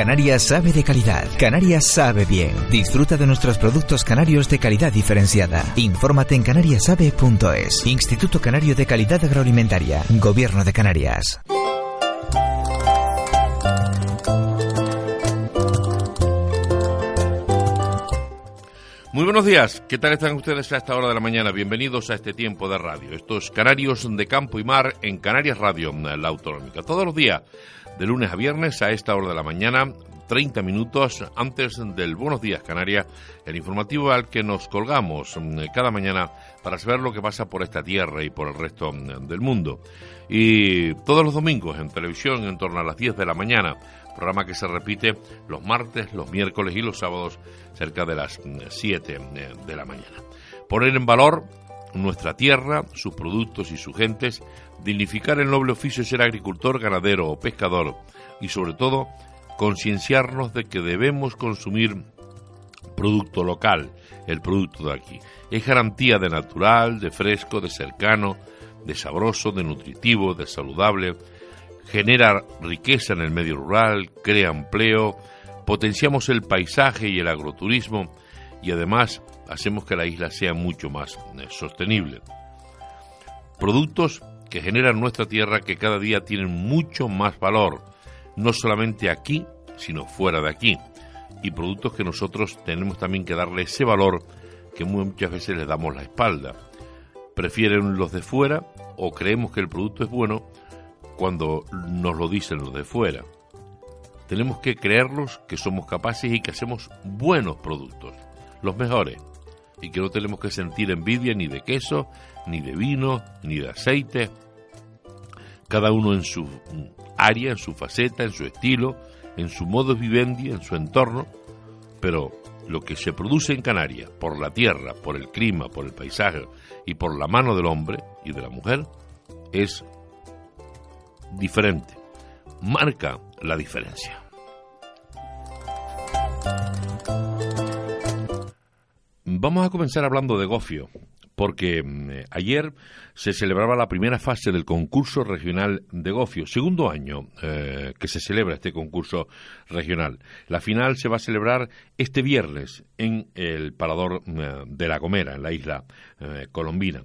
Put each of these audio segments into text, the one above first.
Canarias sabe de calidad. Canarias sabe bien. Disfruta de nuestros productos canarios de calidad diferenciada. Infórmate en canariasabe.es. Instituto Canario de Calidad Agroalimentaria. Gobierno de Canarias. Muy buenos días, ¿qué tal están ustedes a esta hora de la mañana? Bienvenidos a este tiempo de radio. Estos Canarios de Campo y Mar en Canarias Radio, la autonómica. Todos los días, de lunes a viernes a esta hora de la mañana, 30 minutos antes del Buenos Días Canarias, el informativo al que nos colgamos mm, cada mañana para saber lo que pasa por esta tierra y por el resto mm, del mundo. Y todos los domingos en televisión en torno a las 10 de la mañana programa que se repite los martes, los miércoles y los sábados cerca de las 7 mm, de la mañana. Poner en valor nuestra tierra, sus productos y sus gentes, dignificar el noble oficio de ser agricultor, ganadero o pescador y sobre todo concienciarnos de que debemos consumir producto local, el producto de aquí. Es garantía de natural, de fresco, de cercano, de sabroso, de nutritivo, de saludable, genera riqueza en el medio rural, crea empleo, potenciamos el paisaje y el agroturismo y además hacemos que la isla sea mucho más eh, sostenible. Productos que generan nuestra tierra que cada día tienen mucho más valor, no solamente aquí, sino fuera de aquí. Y productos que nosotros tenemos también que darle ese valor que muchas veces le damos la espalda. Prefieren los de fuera o creemos que el producto es bueno cuando nos lo dicen los de fuera. Tenemos que creerlos que somos capaces y que hacemos buenos productos, los mejores, y que no tenemos que sentir envidia ni de queso, ni de vino, ni de aceite, cada uno en su área, en su faceta, en su estilo, en su modo vivendi, en su entorno, pero lo que se produce en Canarias por la tierra, por el clima, por el paisaje y por la mano del hombre y de la mujer es diferente. Marca la diferencia. Vamos a comenzar hablando de gofio porque mm, ayer se celebraba la primera fase del concurso regional de Gofio, segundo año eh, que se celebra este concurso regional. La final se va a celebrar este viernes en el Parador eh, de La Gomera, en la isla eh, colombina.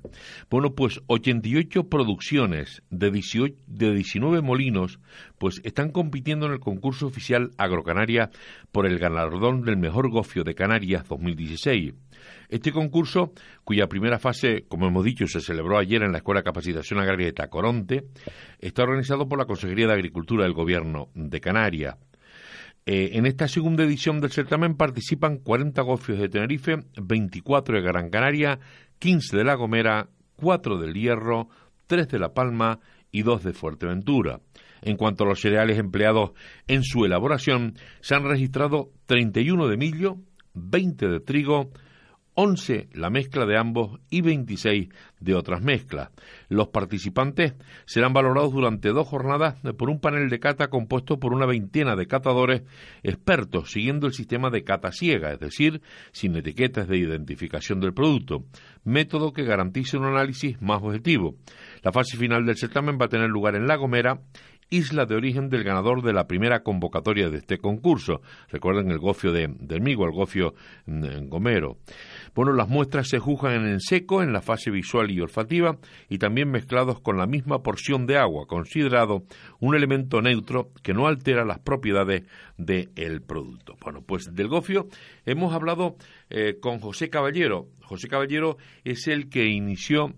Bueno, pues 88 producciones de, 18, de 19 molinos pues están compitiendo en el concurso oficial Agrocanaria por el galardón del mejor gofio de Canarias 2016. Este concurso, cuya primera fase, como hemos dicho, se celebró ayer en la Escuela de Capacitación Agraria de Tacoronte, está organizado por la Consejería de Agricultura del Gobierno de Canarias. Eh, en esta segunda edición del certamen participan 40 gofios de Tenerife, 24 de Gran Canaria, 15 de La Gomera, 4 del Hierro, 3 de La Palma y 2 de Fuerteventura. En cuanto a los cereales empleados en su elaboración, se han registrado 31 de millo, 20 de trigo, 11 la mezcla de ambos y 26 de otras mezclas. Los participantes serán valorados durante dos jornadas por un panel de cata compuesto por una veintena de catadores expertos siguiendo el sistema de cata ciega, es decir, sin etiquetas de identificación del producto, método que garantice un análisis más objetivo. La fase final del certamen va a tener lugar en La Gomera isla de origen del ganador de la primera convocatoria de este concurso. Recuerden el gofio de, Migo, el gofio mm, Gomero. Bueno, las muestras se juzgan en seco, en la fase visual y olfativa, y también mezclados con la misma porción de agua, considerado un elemento neutro que no altera las propiedades del producto. Bueno, pues del gofio hemos hablado eh, con José Caballero. José Caballero es el que inició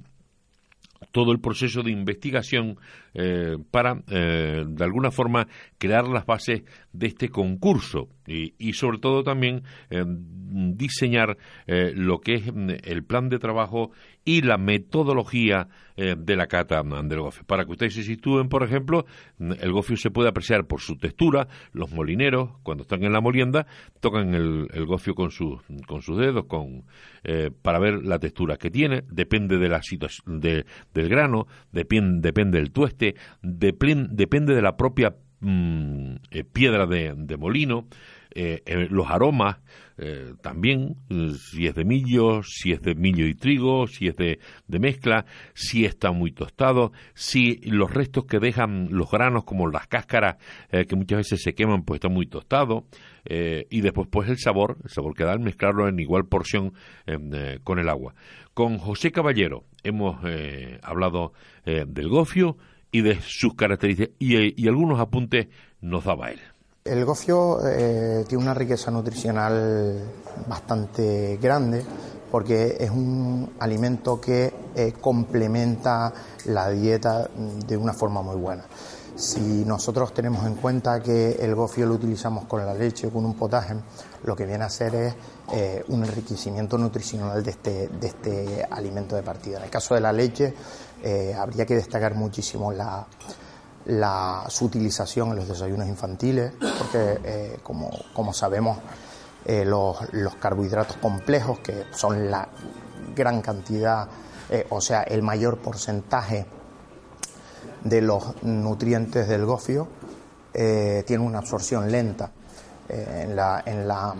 todo el proceso de investigación eh, para, eh, de alguna forma, crear las bases de este concurso y, sobre todo también eh, diseñar lo que es mm, el plan de trabajo y la metodología de la cata del gofio. Para que ustedes se sitúen, por ejemplo, el gofio se puede apreciar por su textura. Los molineros, cuando están en la molienda, tocan el, gofio con, sus con sus dedos con, para ver la textura que tiene. Depende de la situación del grano, depende, depende del tueste, depende de la propia mm, eh, piedra de, molino, los aromas también, si es de millo, si es de millo y trigo, si es de, mezcla, si está muy tostado, si los restos que dejan los granos, como las cáscaras que muchas veces se queman, pues está muy tostado, y después pues el sabor, el sabor que da al mezclarlo en igual porción con el agua. Con José Caballero hemos hablado del gofio, y de sus características y, algunos apuntes nos daba él. El gofio eh, tiene una riqueza nutricional bastante grande porque es un alimento que eh, complementa la dieta de una forma muy buena. Si nosotros tenemos en cuenta que el gofio lo utilizamos con la leche o con un potaje, lo que viene a hacer es eh, un enriquecimiento nutricional de este, de este alimento de partida. En el caso de la leche, habría que destacar muchísimo la, su utilización en los desayunos infantiles, porque eh, como, sabemos, eh, los, carbohidratos complejos, que son la gran cantidad, o sea, el mayor porcentaje de los nutrientes del gofio, tienen una absorción lenta. en, la, en, la,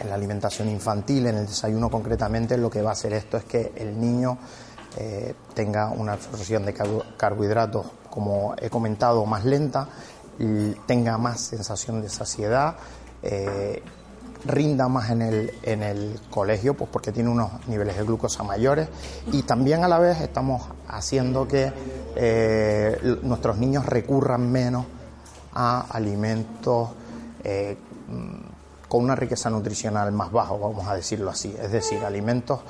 en la alimentación infantil, en el desayuno concretamente, lo que va a hacer esto es que el niño eh, tenga una absorción de carbohidratos, como he comentado, más lenta, y tenga más sensación de saciedad, eh, rinda más en el, en el colegio, pues porque tiene unos niveles de glucosa mayores. Y también a la vez estamos haciendo que eh, nuestros niños recurran menos a alimentos con una riqueza nutricional más baja, vamos a decirlo así, es decir, alimentos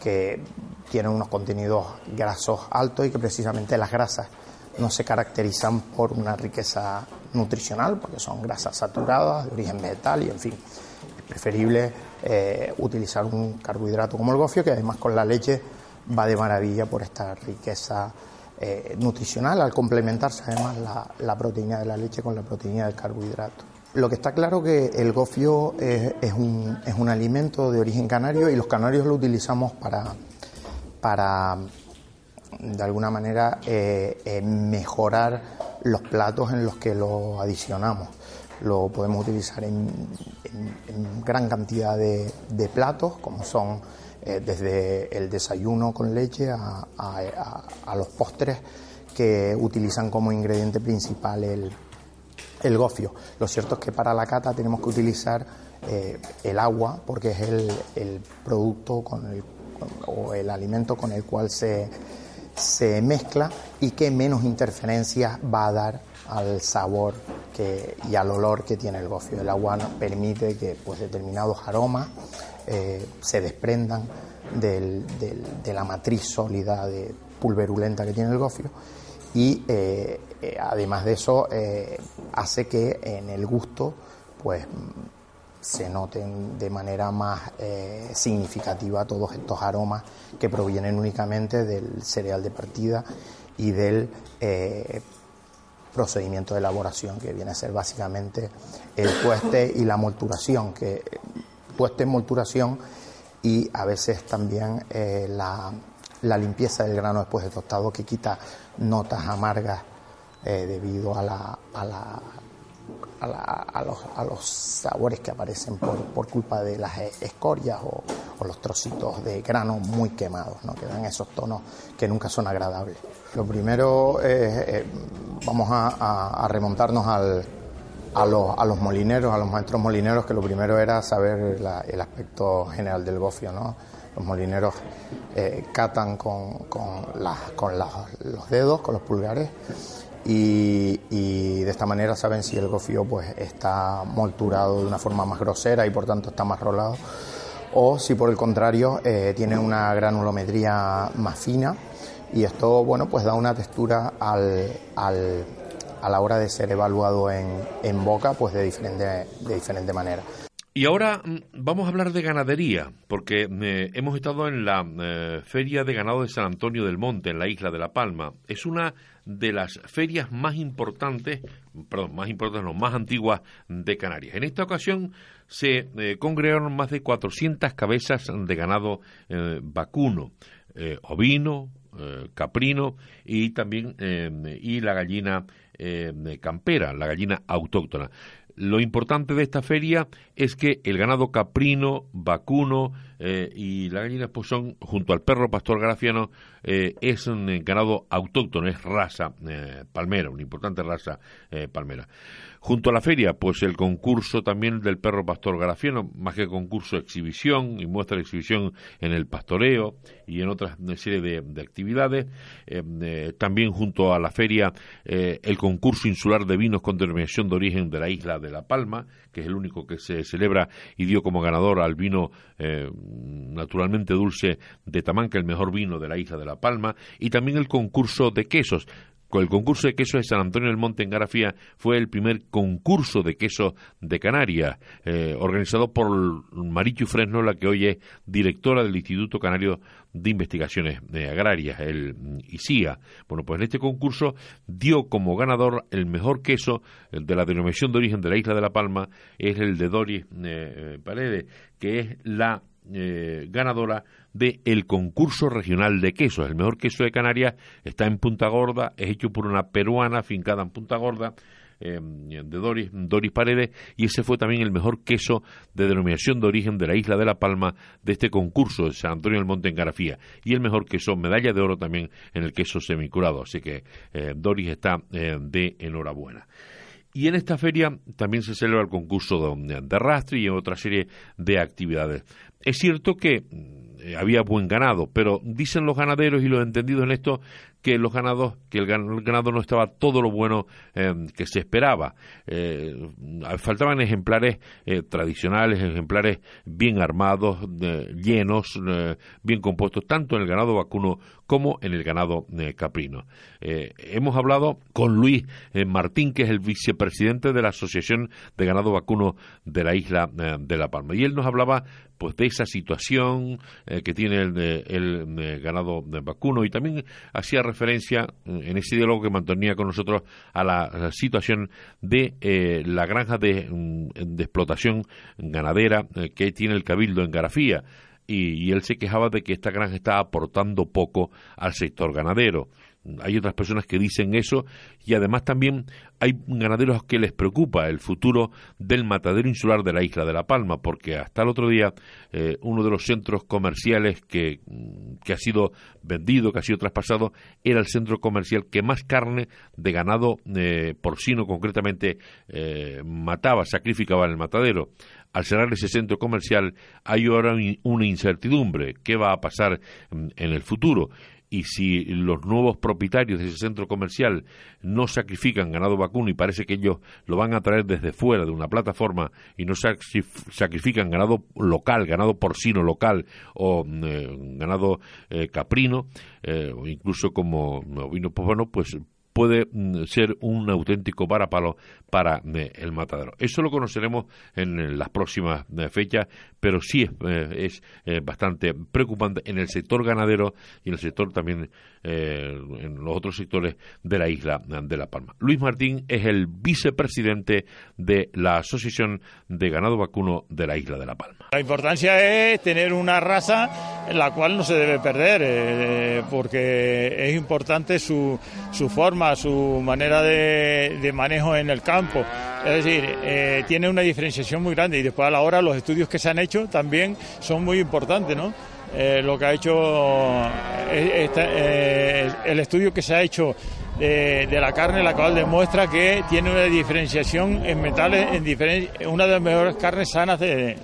que tienen unos contenidos grasos altos y que precisamente las grasas no se caracterizan por una riqueza nutricional, porque son grasas saturadas, de origen vegetal y en fin. Es preferible eh, utilizar un carbohidrato como el gofio, que además con la leche va de maravilla por esta riqueza eh, nutricional, al complementarse además la, proteína de la leche con la proteína del carbohidrato. Lo que está claro que el gofio es, un, es un alimento de origen canario y los canarios lo utilizamos para para, de alguna manera, eh, eh, mejorar los platos en los que lo adicionamos. Lo podemos utilizar en, gran cantidad de, platos, como son eh, desde el desayuno con leche a, los postres que utilizan como ingrediente principal el, gofio. Lo cierto es que para la cata tenemos que utilizar el agua porque es el, el producto con el o el alimento con el cual se, se mezcla y que menos interferencias va a dar al sabor que, y al olor que tiene el gofio. El agua permite que pues, determinados aromas eh, se desprendan de la matriz sólida de pulverulenta que tiene el gofio y eh, eh, además de eso hace que en el gusto pues se noten de manera más eh, significativa todos estos aromas que provienen únicamente del cereal de partida y del eh, procedimiento de elaboración que viene a ser básicamente el tueste y la molturación, que tueste, molturación y a veces también eh, la, limpieza del grano después de tostado que quita notas amargas debido a la los, a, los, sabores que aparecen por, por culpa de las escorias o, los trocitos de grano muy quemados, ¿no? que dan esos tonos que nunca son agradables. Lo primero, eh, vamos a, remontarnos a, los, a molineros, a los maestros molineros, que lo primero era saber el aspecto general del gofio. ¿no? Los molineros eh, catan con los dedos, con los pulgares y, de esta manera saben si el gofio pues está molturado de una forma más grosera y por tanto está más rolado o si por el contrario eh, tiene una granulometría más fina y esto bueno pues da una textura al, al, a la hora de ser evaluado en, en boca pues de diferente, de diferente manera. Y ahora mm, vamos a hablar de ganadería, porque eh, hemos estado en la eh, Feria de Ganado de San Antonio del Monte, en la isla de La Palma. Es una de las ferias más importantes, perdón, más importantes, no, más antiguas de Canarias. En esta ocasión se eh, congregaron más de 400 cabezas de ganado vacuno, ovino, caprino y también y la gallina campera, la gallina autóctona. Lo importante de esta feria es que el ganado caprino, vacuno eh, y la gallina pues son, junto al perro pastor grafiano, eh, es un ganado autóctono, es raza eh, palmera, una importante raza palmera. Junto a la feria, pues el concurso también del perro pastor garafiano, más que concurso, exhibición y muestra de exhibición en el pastoreo y en otras serie de, actividades. Eh, eh, también junto a la feria, eh, el concurso insular de vinos con denominación de origen de la isla de La Palma, que es el único que se celebra y dio como ganador al vino naturalmente dulce de Tamanca, el mejor vino de la isla de La Palma, y también el concurso de quesos el concurso de queso de San Antonio del Monte en Garafía fue el primer concurso de queso de Canarias, eh, organizado por Marichu Fresno, la que hoy es directora del Instituto Canario de Investigaciones eh, Agrarias, el ICIA. Bueno, pues en este concurso dio como ganador el mejor queso de la denominación de origen de la isla de La Palma, es el de Doris eh, Paredes, que es la ganadora del concurso regional de quesos. El mejor queso de Canarias está en Punta Gorda, es hecho por una peruana fincada en Punta Gorda. Eh, de Doris, Doris Paredes y ese fue también el mejor queso de denominación de origen de la isla de La Palma de este concurso de San Antonio del Monte en Garafía y el mejor queso, medalla de oro también en el queso semicurado, así que eh, Doris está eh, de enhorabuena. Y en esta feria también se celebra el concurso de, de arrastre y otra serie de actividades. Es cierto que eh, había buen ganado, pero dicen los ganaderos y los entendidos en esto que los ganados, que el ganado no estaba todo lo bueno em, que se esperaba. Eh, faltaban ejemplares eh, tradicionales, ejemplares bien armados, llenos, bien compuestos, tanto en el ganado vacuno como en el ganado caprino. hemos hablado con Luis Martín, que es el vicepresidente de la Asociación de Ganado Vacuno de la isla de La Palma, y él nos hablaba pues de esa situación que tiene el, el ganado vacuno y también hacía referencia en ese diálogo que mantenía con nosotros a la, situación de eh, la granja de, mm, de explotación ganadera eh, que tiene el Cabildo en Garafía. Y, y, él se quejaba de que esta granja estaba aportando poco al sector ganadero hay otras personas que dicen eso y además también hay ganaderos que les preocupa el futuro del matadero insular de la isla de La Palma, porque hasta el otro día eh, uno de los centros comerciales que, que, ha sido vendido, que ha sido traspasado, era el centro comercial que más carne de ganado eh, porcino concretamente eh, mataba, sacrificaba en el matadero. Al cerrar ese centro comercial hay ahora una incertidumbre. ¿Qué va a pasar mm, en el futuro? Y si los nuevos propietarios de ese centro comercial no sacrifican ganado vacuno y parece que ellos lo van a traer desde fuera de una plataforma y no sacrifican ganado local, ganado porcino local o eh, ganado eh, caprino eh, o incluso como vino pues bueno pues puede mm, ser un auténtico varapalo para eh, el matadero. Eso lo conoceremos en las próximas eh, fechas, pero sí es, eh, bastante preocupante en el sector ganadero y en el sector también en los otros sectores de la isla de La Palma. Luis Martín es el vicepresidente de la Asociación de Ganado Vacuno de la isla de La Palma. La importancia es tener una raza en la cual no se debe perder, porque es importante su, su forma su manera de, manejo en el campo. Es decir, eh, tiene una diferenciación muy grande y después a la hora los estudios que se han hecho también son muy importantes, ¿no? Eh, lo que ha hecho eh, el estudio que se ha hecho de, la carne, la cual demuestra que tiene una diferenciación en metales, en una de las mejores carnes sanas de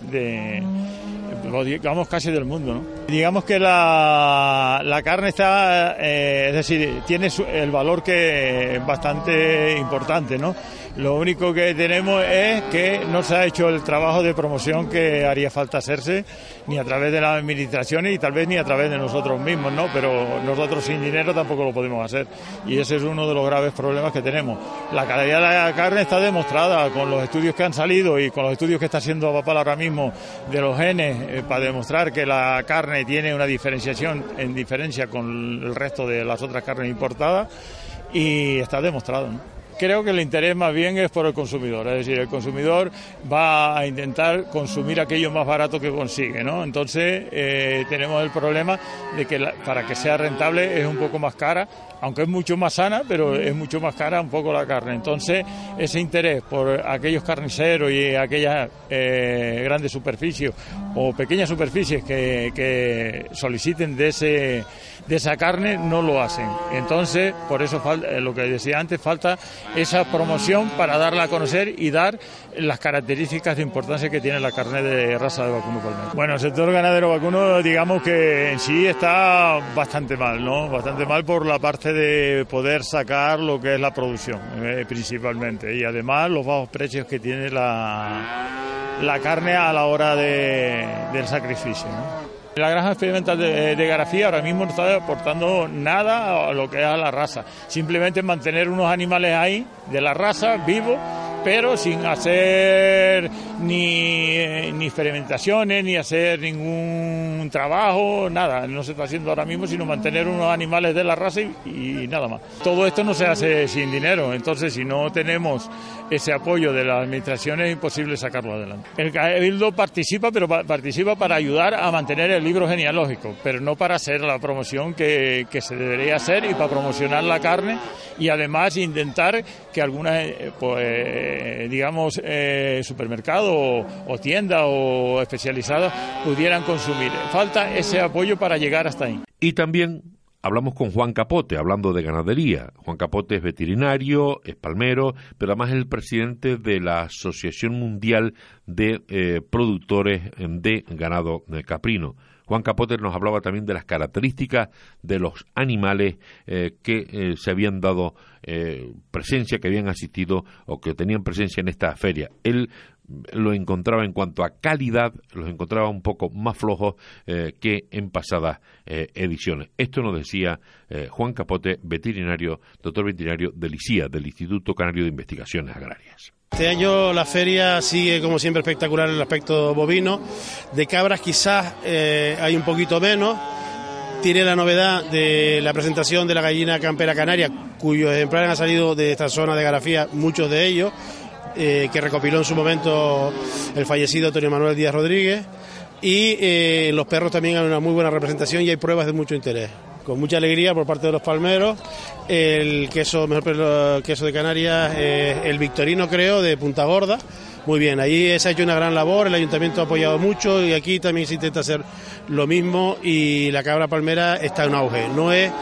digamos casi del mundo. ¿no? Digamos que la, la carne está, eh, es decir, tiene el valor que es bastante importante, ¿no? Lo único que tenemos es que no se ha hecho el trabajo de promoción que haría falta hacerse, ni a través de la administración y tal vez ni a través de nosotros mismos, ¿no? Pero nosotros sin dinero tampoco lo podemos hacer. Y ese es uno de los graves problemas que tenemos. La calidad de la carne está demostrada con los estudios que han salido y con los estudios que está haciendo Papal ahora mismo de los genes eh, para demostrar que la carne tiene una diferenciación en diferencia con el resto de las otras carnes importadas y está demostrado. creo que el interés más bien es por el consumidor, es decir, el consumidor va a intentar consumir aquello más barato que consigue, ¿no? Entonces eh, tenemos el problema de que para que sea rentable es un poco más cara, aunque es mucho más sana, pero es mucho más cara un poco la carne. Entonces ese interés por aquellos carniceros y aquellas eh, grandes superficies o pequeñas superficies que, soliciten de ese de esa carne no lo hacen. Entonces, por eso eh, lo que decía antes, falta esa promoción para darla a conocer y dar las características de importancia que tiene la carne de raza de vacuno palmero. Bueno, el sector ganadero vacuno, digamos que en sí está bastante mal, ¿no? Bastante mal por la parte de poder sacar lo que es la producción, eh, principalmente, y además los bajos precios que tiene la, la carne a la hora de, del sacrificio, ¿no? La granja experimental de, de, Garafía ahora mismo no está aportando nada a lo que es a la raza. Simplemente mantener unos animales ahí de la raza vivos pero sin hacer ni, ni, experimentaciones, ni hacer ningún trabajo, nada. No se está haciendo ahora mismo, sino mantener unos animales de la raza y, nada más. Todo esto no se hace sin dinero, entonces si no tenemos ese apoyo de las administraciones es imposible sacarlo adelante. El Cabildo participa, pero participa para ayudar a mantener el libro genealógico, pero no para hacer la promoción que, que se debería hacer y para promocionar la carne y además intentar que algunas, eh, digamos, eh, supermercados o, tiendas o especializadas pudieran consumir. Falta ese apoyo para llegar hasta ahí. Y también Hablamos con Juan Capote, hablando de ganadería. Juan Capote es veterinario, es palmero, pero además es el presidente de la Asociación Mundial de eh, Productores de Ganado Caprino. Juan Capote nos hablaba también de las características de los animales eh, que eh, se habían dado eh, presencia, que habían asistido o que tenían presencia en esta feria. Él lo encontraba en cuanto a calidad, los encontraba un poco más flojos que en pasadas ediciones. Esto nos decía Juan Capote, veterinario, doctor veterinario del ICIA, del Instituto Canario de Investigaciones Agrarias. Este año la feria sigue como siempre espectacular en el aspecto bovino. De cabras quizás eh, hay un poquito menos. Tiene la novedad de la presentación de la gallina campera canaria, cuyos ejemplares han salido de esta zona de Garafía, muchos de ellos, eh, que recopiló en su momento el fallecido Antonio Manuel Díaz Rodríguez. Y eh, los perros también han una muy buena representación y hay pruebas de mucho interés con mucha alegría por parte de los palmeros. El queso, mejor queso de Canarias, el Victorino, creo, de Punta Gorda. Muy bien, ahí se ha hecho una gran labor, el ayuntamiento ha apoyado mucho y aquí también se intenta hacer lo mismo y la cabra palmera está en auge. No es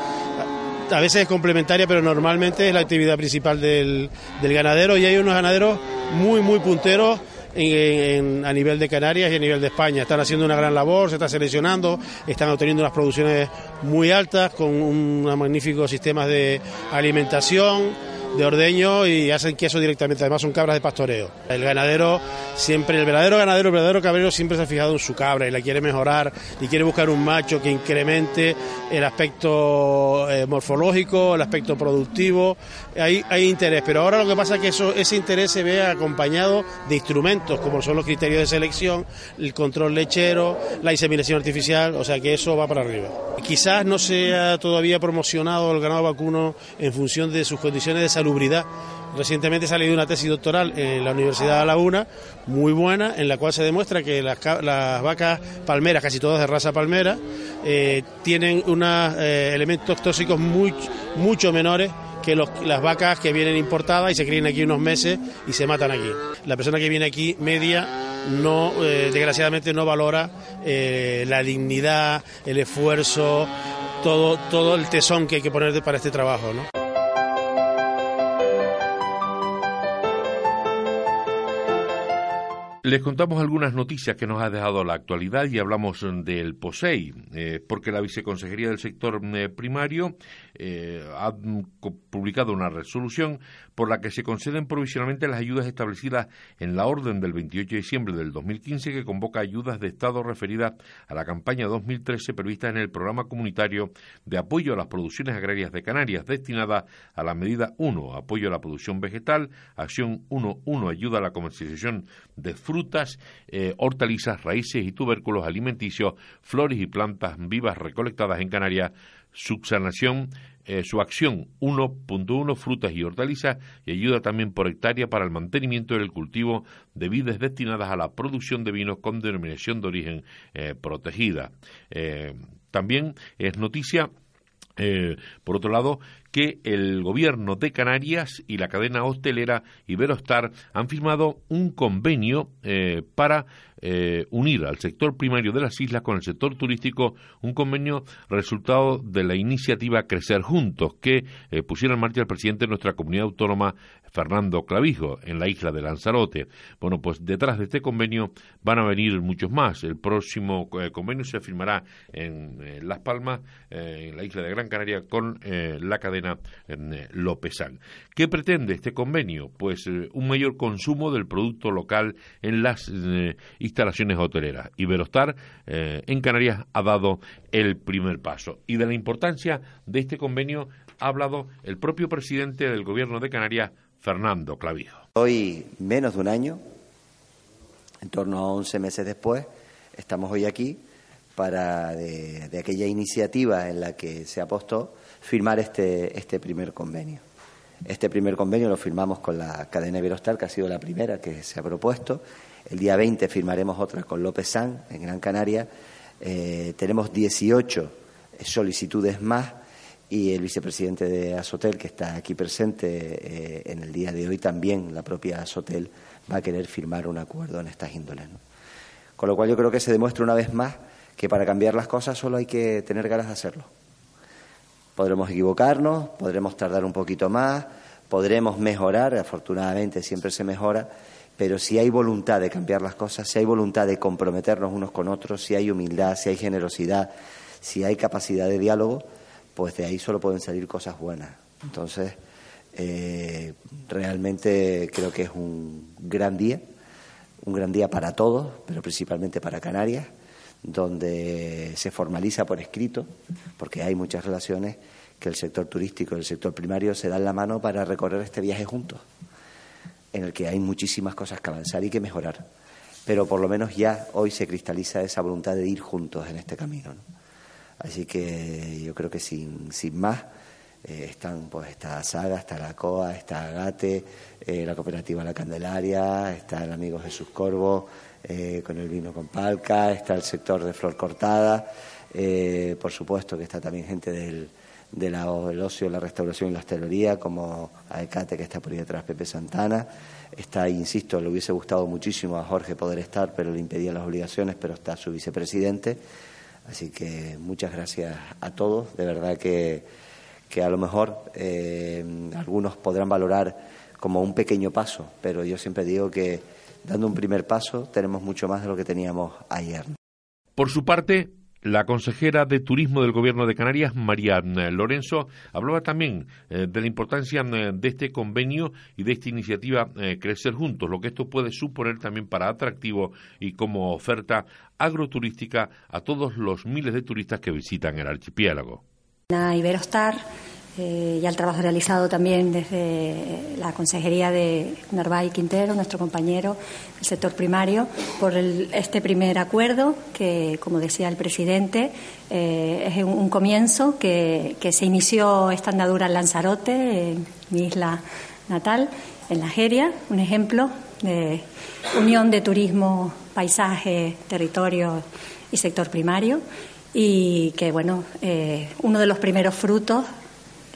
a veces es complementaria, pero normalmente es la actividad principal del, del ganadero y hay unos ganaderos muy, muy punteros a nivel de Canarias y a nivel de España. Están haciendo una gran labor, se está seleccionando, están obteniendo unas producciones muy altas con un magnífico sistema de alimentación de ordeño y hacen queso directamente. Además son cabras de pastoreo. El ganadero siempre, el verdadero ganadero, el verdadero cabrero siempre se ha fijado en su cabra y la quiere mejorar y quiere buscar un macho que incremente el aspecto eh, morfológico, el aspecto productivo. Hay, interés, pero ahora lo que pasa es que eso, ese interés se ve acompañado de instrumentos como son los criterios de selección, el control lechero, la inseminación artificial, o sea que eso va para arriba. Quizás no se ha todavía promocionado el ganado vacuno en función de sus condiciones de Recientemente ha salido una tesis doctoral en la Universidad de Laguna, muy buena, en la cual se demuestra que las, vacas palmeras, casi todas de raza palmera, eh, tienen unos eh, elementos tóxicos mucho menores que las vacas que vienen importadas y se crían aquí unos meses y se matan aquí. La persona que viene aquí media no, eh, desgraciadamente no valora la dignidad, el esfuerzo, todo, todo el tesón que hay que poner para este trabajo. ¿no? Les contamos algunas noticias que nos ha dejado la actualidad y hablamos del POSEI, eh, porque la Viceconsejería del Sector eh, Primario eh, ha publicado una resolución por la que se conceden provisionalmente las ayudas establecidas en la orden del 28 de diciembre del 2015 que convoca ayudas de Estado referidas a la campaña 2013 prevista en el programa comunitario de apoyo a las producciones agrarias de Canarias destinada a la medida 1, apoyo a la producción vegetal, acción 1.1, ayuda a la comercialización de frutas, eh, hortalizas, raíces y tubérculos alimenticios, flores y plantas vivas recolectadas en Canarias, subsanación eh, su acción 1.1 frutas y hortalizas y ayuda también por hectárea para el mantenimiento del cultivo de vides destinadas a la producción de vinos con denominación de origen eh, protegida. Eh, también es noticia por otro lado, que el gobierno de Canarias y la cadena hostelera Iberostar han firmado un convenio para eh, unir al sector primario de las islas con el sector turístico, un convenio resultado de la iniciativa Crecer Juntos que eh, pusiera en marcha el presidente de nuestra comunidad autónoma, Fernando Clavijo, en la isla de Lanzarote. Bueno, pues detrás de este convenio van a venir muchos más. El próximo eh, convenio se firmará en Las Palmas, en la isla de Gran Canaria, con la cadena Lópezán. ¿Qué pretende este convenio? Pues un mayor consumo del producto local en las instalaciones hoteleras. Iberostar eh, en Canarias ha dado el primer paso. Y de la importancia de este convenio ha hablado el propio presidente del Gobierno de Canarias, Fernando Clavijo. Hoy, menos de un año, en torno a 11 meses después, estamos hoy aquí para, de, aquella iniciativa en la que se apostó, firmar este, este primer convenio. Este primer convenio lo firmamos con la cadena Iberostar, que ha sido la primera que se ha propuesto, el día 20 firmaremos otra con López San, en Gran Canaria. Eh, tenemos 18 solicitudes más y el vicepresidente de Asotel, que está aquí presente eh, en el día de hoy, también la propia Asotel va a querer firmar un acuerdo en estas índoles. Con lo cual yo creo que se demuestra una vez más que para cambiar las cosas solo hay que tener ganas de hacerlo. Podremos equivocarnos, podremos tardar un poquito más, podremos mejorar, afortunadamente siempre se mejora, pero si hay voluntad de cambiar las cosas, si hay voluntad de comprometernos unos con otros, si hay humildad, si hay generosidad, si hay capacidad de diálogo, pues de ahí solo pueden salir cosas buenas. Entonces, eh, realmente creo que es un gran día, un gran día para todos, pero principalmente para Canarias, donde se formaliza por escrito, porque hay muchas relaciones, que el sector turístico y el sector primario se dan la mano para recorrer este viaje juntos en el que hay muchísimas cosas que avanzar y que mejorar. Pero por lo menos ya hoy se cristaliza esa voluntad de ir juntos en este camino. Así que yo creo que sin, sin más eh, están pues está Saga, está la COA, está Agate, eh, la cooperativa La Candelaria, está el amigo Jesús Corvo eh, con el vino con palca, está el sector de flor cortada, por supuesto que está también gente del, del ocio, la restauración y la hostelería, como Aecate, que está por ahí detrás, Pepe Santana. Está, insisto, le hubiese gustado muchísimo a Jorge poder estar, pero le impedían las obligaciones, pero está su vicepresidente. Así que muchas gracias a todos. De verdad que, que a lo mejor eh, algunos podrán valorar como un pequeño paso, pero yo siempre digo que dando un primer paso tenemos mucho más de lo que teníamos ayer. Por su parte, la consejera de Turismo del Gobierno de Canarias, María eh, Lorenzo, hablaba también eh, de la importancia eh, de este convenio y de esta iniciativa Crecer Juntos, lo que esto puede suponer también para atractivo y como oferta agroturística a todos los miles de turistas que visitan el archipiélago. Eh, y al trabajo realizado también desde la Consejería de Narváez Quintero, nuestro compañero del sector primario, por este primer acuerdo que, como decía el presidente, eh, es un, comienzo que, se inició esta andadura en Lanzarote, en mi isla natal, en la Jeria, un ejemplo de unión de turismo, paisaje, territorio y sector primario y que, bueno, eh, uno de los primeros frutos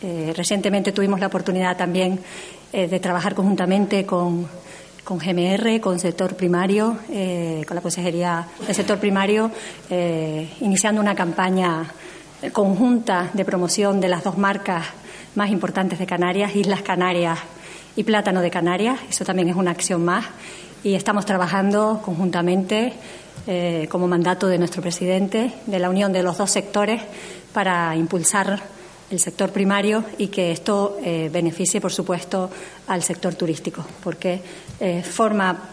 eh, recientemente tuvimos la oportunidad también eh, de trabajar conjuntamente con, con GMR, con sector primario, eh, con la Consejería del Sector Primario, iniciando una campaña conjunta de promoción de las dos marcas más importantes de Canarias, Islas Canarias y Plátano de Canarias. Eso también es una acción más. Y estamos trabajando conjuntamente, como mandato de nuestro presidente, de la unión de los dos sectores para impulsar el sector primario y que esto eh, beneficie, por supuesto, al sector turístico, porque eh, forma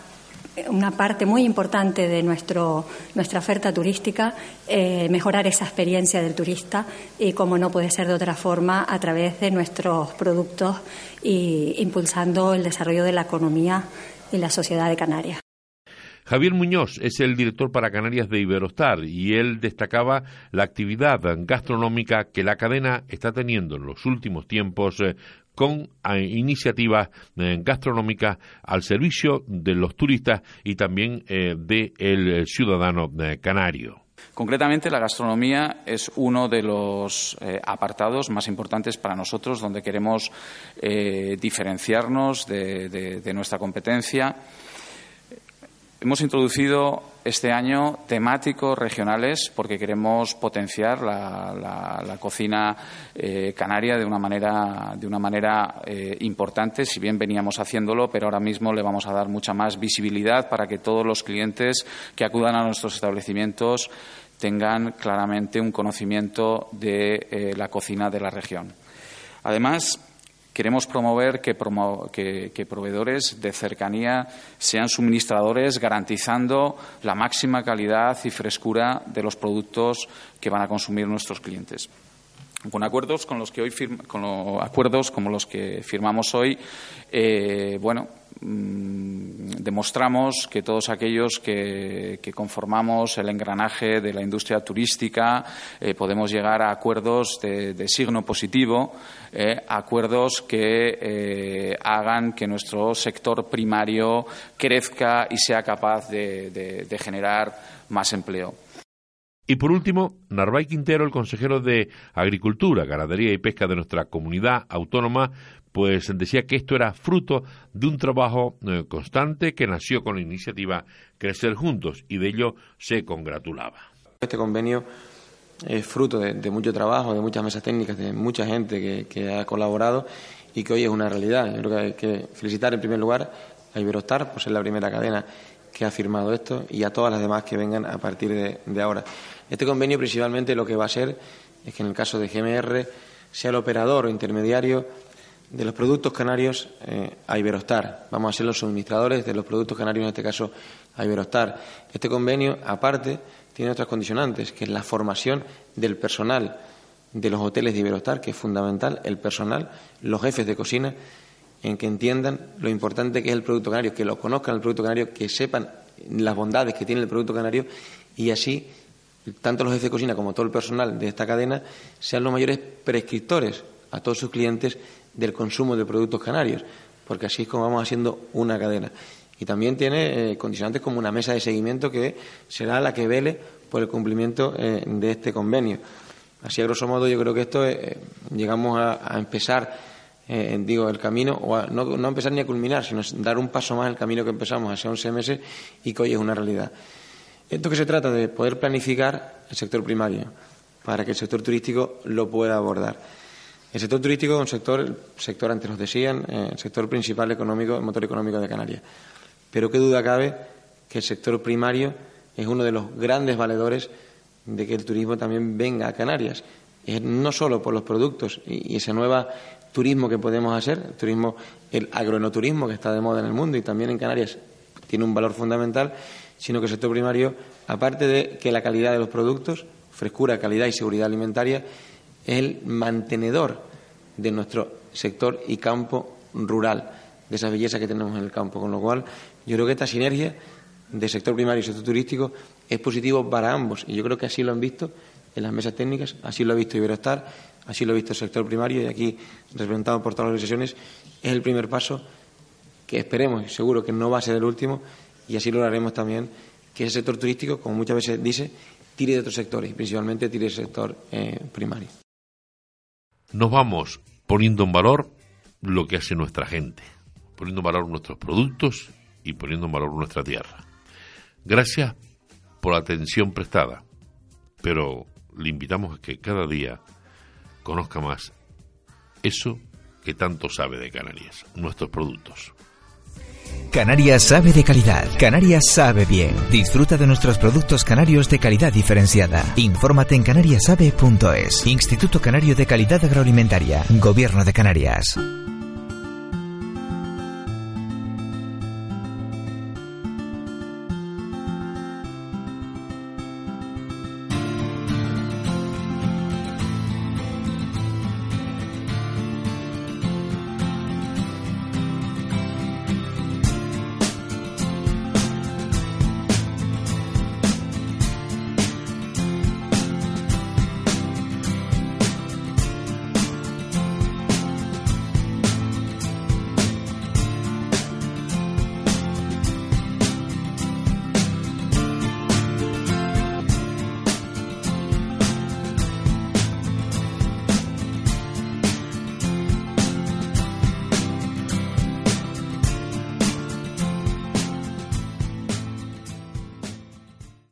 una parte muy importante de nuestro, nuestra oferta turística, eh, mejorar esa experiencia del turista y, como no puede ser de otra forma, a través de nuestros productos y impulsando el desarrollo de la economía y la sociedad de Canarias. Javier Muñoz es el director para Canarias de Iberostar y él destacaba la actividad gastronómica que la cadena está teniendo en los últimos tiempos eh, con eh, iniciativas eh, gastronómicas al servicio de los turistas y también del ciudadano canario. Concretamente, la gastronomía es uno de los apartados más importantes para nosotros, donde queremos diferenciarnos de nuestra competencia Hemos introducido este año temáticos regionales porque queremos potenciar la, cocina eh, canaria de una manera, de una manera eh, importante, si bien veníamos haciéndolo, pero ahora mismo le vamos a dar mucha más visibilidad para que todos los clientes que acudan a nuestros establecimientos tengan claramente un conocimiento de eh, la cocina de la región. Además, Queremos promover que, proveedores de cercanía sean suministradores garantizando la máxima calidad y frescura de los productos que van a consumir nuestros clientes. Con acuerdos con los que hoy con acuerdos como los que firmamos hoy, eh, bueno, demostramos que todos aquellos que, conformamos el engranaje de la industria turística eh, podemos llegar a acuerdos de, signo positivo, eh, acuerdos que eh, hagan que nuestro sector primario crezca y sea capaz de, de generar más empleo. Y por último, Narváez Quintero, el consejero de Agricultura, Ganadería y Pesca de nuestra comunidad autónoma, pues decía que esto era fruto de un trabajo eh, constante que nació con la iniciativa Crecer Juntos y de ello se congratulaba. Este convenio es fruto de, mucho trabajo, de muchas mesas técnicas, de mucha gente que, ha colaborado y que hoy es una realidad. Yo creo que hay que felicitar en primer lugar a Iberostar por ser la primera cadena que ha firmado esto y a todas las demás que vengan a partir de, de ahora. Este convenio principalmente lo que va a ser es que en el caso de GMR sea el operador o intermediario de los productos canarios eh, a Iberostar. Vamos a ser los suministradores de los productos canarios, en este caso a Iberostar. Este convenio, aparte, tiene otras condicionantes, que es la formación del personal de los hoteles de Iberostar, que es fundamental, el personal, los jefes de cocina, en que entiendan lo importante que es el producto canario, que lo conozcan el producto canario, que sepan las bondades que tiene el producto canario y así tanto los jefes de cocina como todo el personal de esta cadena sean los mayores prescriptores a todos sus clientes del consumo de productos canarios, porque así es como vamos haciendo una cadena. Y también tiene eh, condicionantes como una mesa de seguimiento que será la que vele por el cumplimiento eh, de este convenio. Así, a grosso modo, yo creo que esto eh, llegamos a, empezar, digo, el camino, o no, no, empezar ni a culminar, sino dar un paso más el camino que empezamos hace 11 meses y que hoy es una realidad. Esto que se trata de poder planificar el sector primario para que el sector turístico lo pueda abordar. El sector turístico es un sector, el sector antes nos decían, eh, el sector principal económico, el motor económico de Canarias. Pero qué duda cabe que el sector primario es uno de los grandes valedores de que el turismo también venga a Canarias. no solo por los productos y, ese nuevo turismo que podemos hacer, el turismo, el agroenoturismo que está de moda en el mundo y también en Canarias tiene un valor fundamental, sino que el sector primario, aparte de que la calidad de los productos, frescura, calidad y seguridad alimentaria, es el mantenedor de nuestro sector y campo rural, de esa belleza que tenemos en el campo. Con lo cual, yo creo que esta sinergia de sector primario y sector turístico es positivo para ambos. Y yo creo que así lo han visto en las mesas técnicas, así lo ha visto Iberostar, así lo ha visto el sector primario y aquí, representado por todas las organizaciones, es el primer paso que esperemos, y seguro que no va a ser el último, y así lo haremos también, que ese sector turístico, como muchas veces dice, tire de otros sectores, principalmente tire del sector eh, primario nos vamos poniendo en valor lo que hace nuestra gente, poniendo en valor nuestros productos y poniendo en valor nuestra tierra. Gracias por la atención prestada, pero le invitamos a que cada día conozca más eso que tanto sabe de Canarias, nuestros productos. Canarias sabe de calidad. Canarias sabe bien. Disfruta de nuestros productos canarios de calidad diferenciada. Infórmate en canariasabe.es. Instituto Canario de Calidad Agroalimentaria. Gobierno de Canarias.